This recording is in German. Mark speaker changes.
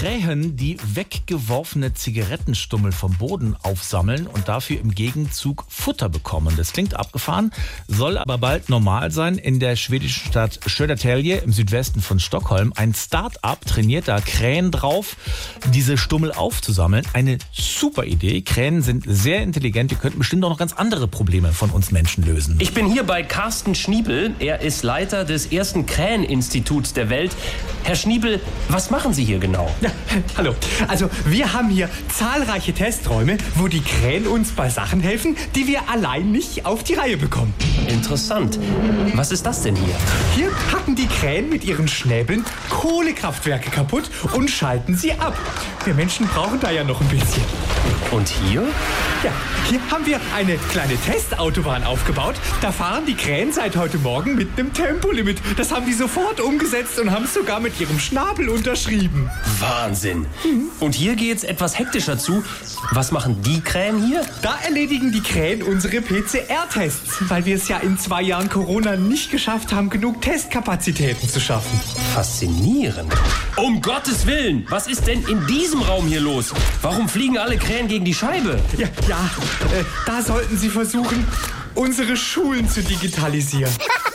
Speaker 1: Krähen, die weggeworfene Zigarettenstummel vom Boden aufsammeln und dafür im Gegenzug Futter bekommen. Das klingt abgefahren, soll aber bald normal sein. In der schwedischen Stadt Södertälje im Südwesten von Stockholm ein Start-up trainiert da Krähen drauf, diese Stummel aufzusammeln. Eine super Idee. Krähen sind sehr intelligent, die könnten bestimmt auch noch ganz andere Probleme von uns Menschen lösen.
Speaker 2: Ich bin hier bei Carsten Schniebel. Er ist Leiter des ersten Kräheninstituts der Welt. Herr Schniebel, was machen Sie hier genau?
Speaker 3: Ja, hallo. Also wir haben hier zahlreiche Testräume, wo die Krähen uns bei Sachen helfen, die wir allein nicht auf die Reihe bekommen.
Speaker 2: Interessant. Was ist das denn hier?
Speaker 3: Hier hacken die Krähen mit ihren Schnäbeln Kohlekraftwerke kaputt und schalten sie ab. Wir Menschen brauchen da ja noch ein bisschen.
Speaker 2: Und hier?
Speaker 3: Ja, hier haben wir eine kleine Testautobahn aufgebaut. Da fahren die Krähen seit heute Morgen mit einem Tempolimit. Das haben die sofort umgesetzt und haben es sogar mit ihrem Schnabel unterschrieben.
Speaker 2: Wahnsinn. Und hier geht's etwas hektischer zu. Was machen die Krähen hier?
Speaker 3: Da erledigen die Krähen unsere PCR-Tests, weil wir es ja in zwei Jahren Corona nicht geschafft haben, genug Testkapazitäten zu schaffen.
Speaker 2: Faszinierend. Um Gottes Willen, was ist denn in diesem Raum hier los? Warum fliegen alle Krähen gegen die Scheibe?
Speaker 3: Ja, ja, da sollten Sie versuchen, unsere Schulen zu digitalisieren.